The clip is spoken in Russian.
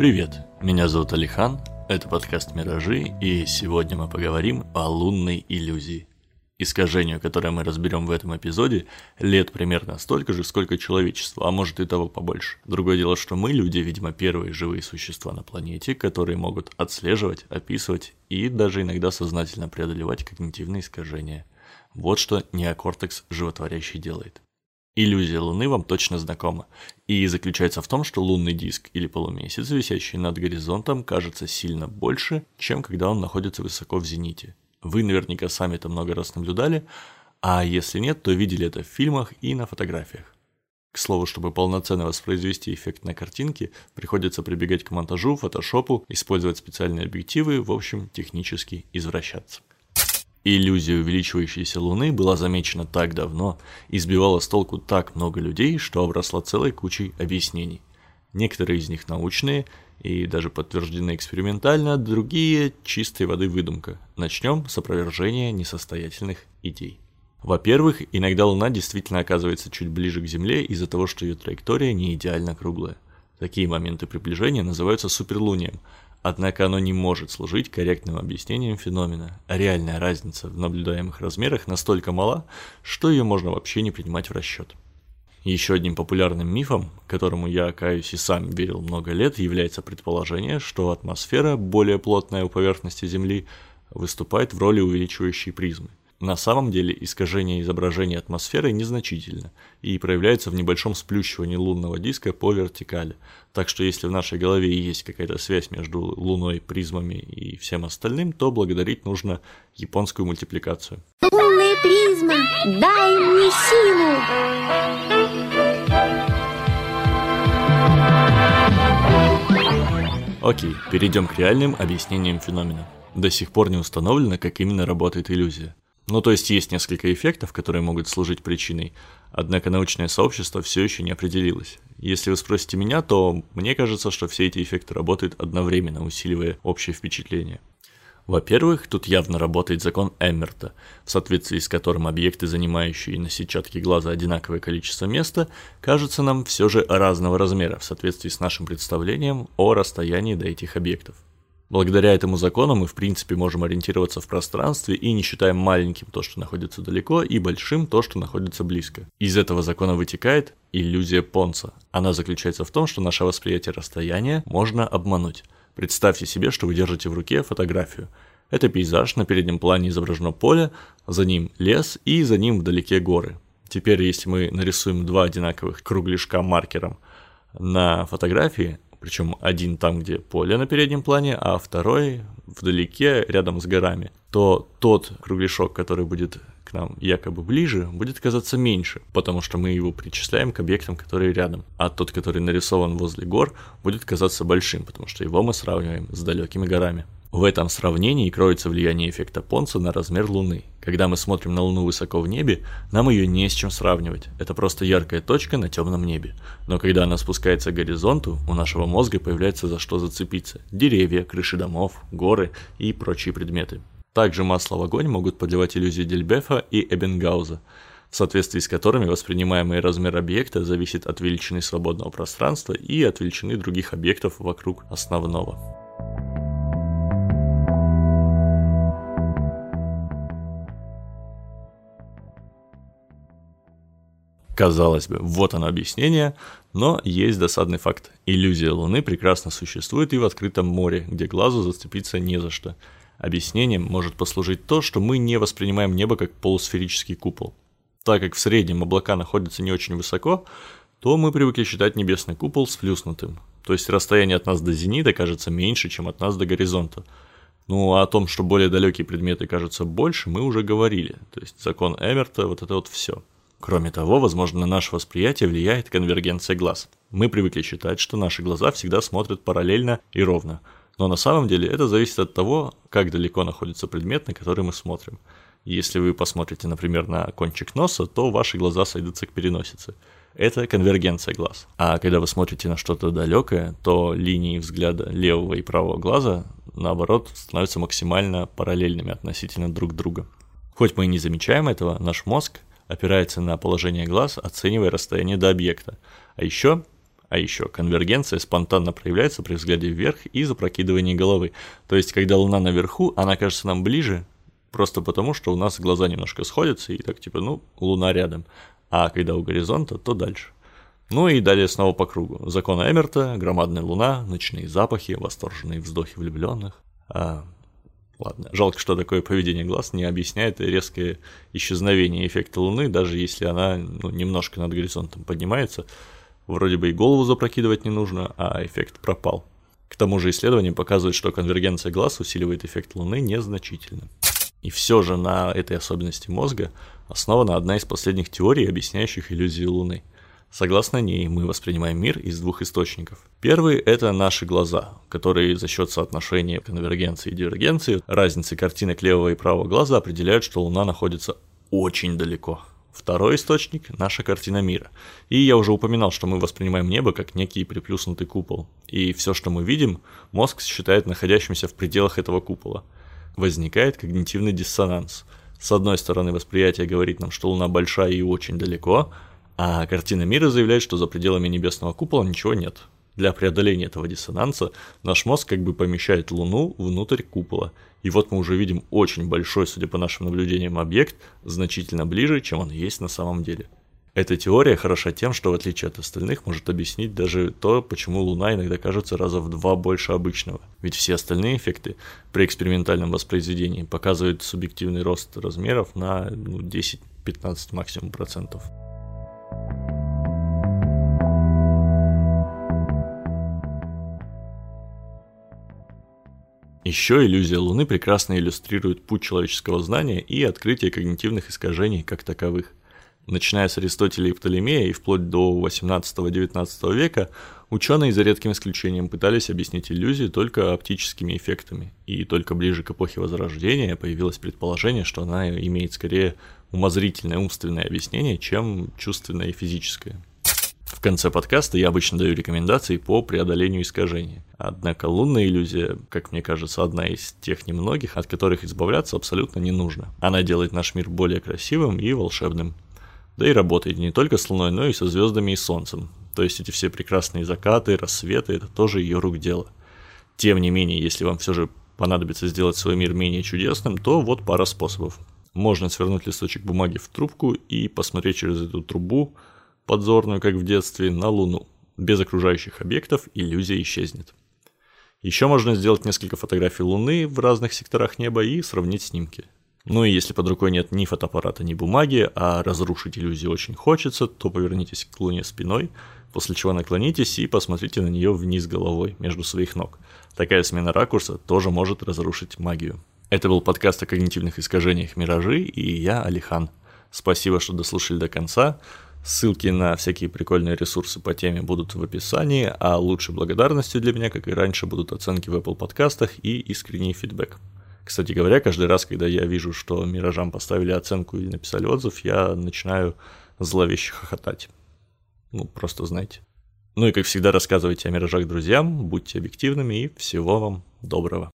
Привет, меня зовут Алихан, это подкаст «Миражи», и сегодня мы поговорим о лунной иллюзии. Искажению, которое мы разберем в этом эпизоде, лет примерно столько же, сколько человечество, а может и того побольше. Другое дело, что мы, люди, видимо, первые живые существа на планете, которые могут отслеживать, описывать и даже иногда сознательно преодолевать когнитивные искажения. Вот что неокортекс животворящий делает. Иллюзия Луны вам точно знакома, и заключается в том, что лунный диск или полумесяц, висящий над горизонтом, кажется сильно больше, чем когда он находится высоко в зените. Вы наверняка сами это много раз наблюдали, а если нет, то видели это в фильмах и на фотографиях. К слову, чтобы полноценно воспроизвести эффект на картинке, приходится прибегать к монтажу, фотошопу, использовать специальные объективы, в общем, технически извращаться. Иллюзия увеличивающейся Луны была замечена так давно и сбивала с толку так много людей, что обросла целой кучей объяснений. Некоторые из них научные и даже подтверждены экспериментально, другие – чистой воды выдумка. Начнем с опровержения несостоятельных идей. Во-первых, иногда Луна действительно оказывается чуть ближе к Земле из-за того, что ее траектория не идеально круглая. Такие моменты приближения называются суперлунием, Однако оно не может служить корректным объяснением феномена. Реальная разница в наблюдаемых размерах настолько мала, что ее можно вообще не принимать в расчет. Еще одним популярным мифом, которому я, каюсь и сам верил много лет, является предположение, что атмосфера, более плотная у поверхности Земли, выступает в роли увеличивающей призмы. На самом деле искажение изображения атмосферы незначительно и проявляется в небольшом сплющивании лунного диска по вертикали. Так что если в нашей голове есть какая-то связь между Луной, призмами и всем остальным, то благодарить нужно японскую мультипликацию. Лунная призма, дай мне силу! Окей, перейдем к реальным объяснениям феномена. До сих пор не установлено, как именно работает иллюзия. Ну, то есть есть несколько эффектов, которые могут служить причиной, однако научное сообщество все еще не определилось. Если вы спросите меня, то мне кажется, что все эти эффекты работают одновременно, усиливая общее впечатление. Во-первых, тут явно работает закон Эммерта, в соответствии с которым объекты, занимающие на сетчатке глаза одинаковое количество места, кажутся нам все же разного размера в соответствии с нашим представлением о расстоянии до этих объектов. Благодаря этому закону мы в принципе можем ориентироваться в пространстве и не считаем маленьким то, что находится далеко, и большим то, что находится близко. Из этого закона вытекает иллюзия Понца. Она заключается в том, что наше восприятие расстояния можно обмануть. Представьте себе, что вы держите в руке фотографию. Это пейзаж, на переднем плане изображено поле, за ним лес и за ним вдалеке горы. Теперь, если мы нарисуем два одинаковых кругляшка маркером на фотографии, причем один там, где поле на переднем плане, а второй вдалеке, рядом с горами, то тот кругляшок, который будет к нам якобы ближе, будет казаться меньше, потому что мы его причисляем к объектам, которые рядом. А тот, который нарисован возле гор, будет казаться большим, потому что его мы сравниваем с далекими горами. В этом сравнении кроется влияние эффекта Понца на размер Луны. Когда мы смотрим на Луну высоко в небе, нам ее не с чем сравнивать. Это просто яркая точка на темном небе. Но когда она спускается к горизонту, у нашего мозга появляется за что зацепиться. Деревья, крыши домов, горы и прочие предметы. Также масло в огонь могут подливать иллюзии Дельбефа и Эбенгауза, в соответствии с которыми воспринимаемый размер объекта зависит от величины свободного пространства и от величины других объектов вокруг основного. Казалось бы, вот оно объяснение, но есть досадный факт. Иллюзия Луны прекрасно существует и в открытом море, где глазу зацепиться не за что. Объяснением может послужить то, что мы не воспринимаем небо как полусферический купол. Так как в среднем облака находятся не очень высоко, то мы привыкли считать небесный купол сплюснутым. То есть расстояние от нас до зенита кажется меньше, чем от нас до горизонта. Ну а о том, что более далекие предметы кажутся больше, мы уже говорили. То есть закон Эмерта, вот это вот все. Кроме того, возможно, на наше восприятие влияет конвергенция глаз. Мы привыкли считать, что наши глаза всегда смотрят параллельно и ровно. Но на самом деле это зависит от того, как далеко находится предмет, на который мы смотрим. Если вы посмотрите, например, на кончик носа, то ваши глаза сойдутся к переносице. Это конвергенция глаз. А когда вы смотрите на что-то далекое, то линии взгляда левого и правого глаза, наоборот, становятся максимально параллельными относительно друг друга. Хоть мы и не замечаем этого, наш мозг опирается на положение глаз, оценивая расстояние до объекта. А еще А еще конвергенция спонтанно проявляется при взгляде вверх и запрокидывании головы. То есть, когда Луна наверху, она кажется нам ближе, просто потому, что у нас глаза немножко сходятся, и так типа, ну, Луна рядом. А когда у горизонта, то дальше. Ну и далее снова по кругу. Закон Эмерта, громадная луна, ночные запахи, восторженные вздохи влюбленных. А, ладно, жалко, что такое поведение глаз не объясняет резкое исчезновение эффекта луны, даже если она ну, немножко над горизонтом поднимается. Вроде бы и голову запрокидывать не нужно, а эффект пропал. К тому же исследования показывают, что конвергенция глаз усиливает эффект луны незначительно. И все же на этой особенности мозга основана одна из последних теорий, объясняющих иллюзию Луны. Согласно ней, мы воспринимаем мир из двух источников. Первый – это наши глаза, которые за счет соотношения конвергенции и дивергенции, разницы картинок левого и правого глаза определяют, что Луна находится очень далеко. Второй источник – наша картина мира. И я уже упоминал, что мы воспринимаем небо как некий приплюснутый купол. И все, что мы видим, мозг считает находящимся в пределах этого купола. Возникает когнитивный диссонанс. С одной стороны, восприятие говорит нам, что Луна большая и очень далеко – а картина мира заявляет, что за пределами небесного купола ничего нет. Для преодоления этого диссонанса наш мозг как бы помещает Луну внутрь купола. И вот мы уже видим очень большой, судя по нашим наблюдениям, объект, значительно ближе, чем он есть на самом деле. Эта теория хороша тем, что в отличие от остальных может объяснить даже то, почему Луна иногда кажется раза в два больше обычного. Ведь все остальные эффекты при экспериментальном воспроизведении показывают субъективный рост размеров на ну, 10-15 максимум процентов. Еще иллюзия Луны прекрасно иллюстрирует путь человеческого знания и открытие когнитивных искажений как таковых. Начиная с Аристотеля и Птолемея и вплоть до 18-19 века, ученые за редким исключением пытались объяснить иллюзию только оптическими эффектами, и только ближе к эпохе Возрождения появилось предположение, что она имеет скорее умозрительное умственное объяснение, чем чувственное и физическое. В конце подкаста я обычно даю рекомендации по преодолению искажений. Однако лунная иллюзия, как мне кажется, одна из тех немногих, от которых избавляться абсолютно не нужно. Она делает наш мир более красивым и волшебным. Да и работает не только с Луной, но и со звездами и Солнцем. То есть эти все прекрасные закаты, рассветы – это тоже ее рук дело. Тем не менее, если вам все же понадобится сделать свой мир менее чудесным, то вот пара способов. Можно свернуть листочек бумаги в трубку и посмотреть через эту трубу подзорную, как в детстве, на Луну. Без окружающих объектов иллюзия исчезнет. Еще можно сделать несколько фотографий Луны в разных секторах неба и сравнить снимки. Ну и если под рукой нет ни фотоаппарата, ни бумаги, а разрушить иллюзию очень хочется, то повернитесь к Луне спиной, после чего наклонитесь и посмотрите на нее вниз головой, между своих ног. Такая смена ракурса тоже может разрушить магию. Это был подкаст о когнитивных искажениях «Миражи» и я, Алихан. Спасибо, что дослушали до конца. Ссылки на всякие прикольные ресурсы по теме будут в описании, а лучшей благодарностью для меня, как и раньше, будут оценки в Apple подкастах и искренний фидбэк. Кстати говоря, каждый раз, когда я вижу, что Миражам поставили оценку или написали отзыв, я начинаю зловеще хохотать. Ну, просто знаете. Ну и как всегда рассказывайте о Миражах друзьям, будьте объективными и всего вам доброго.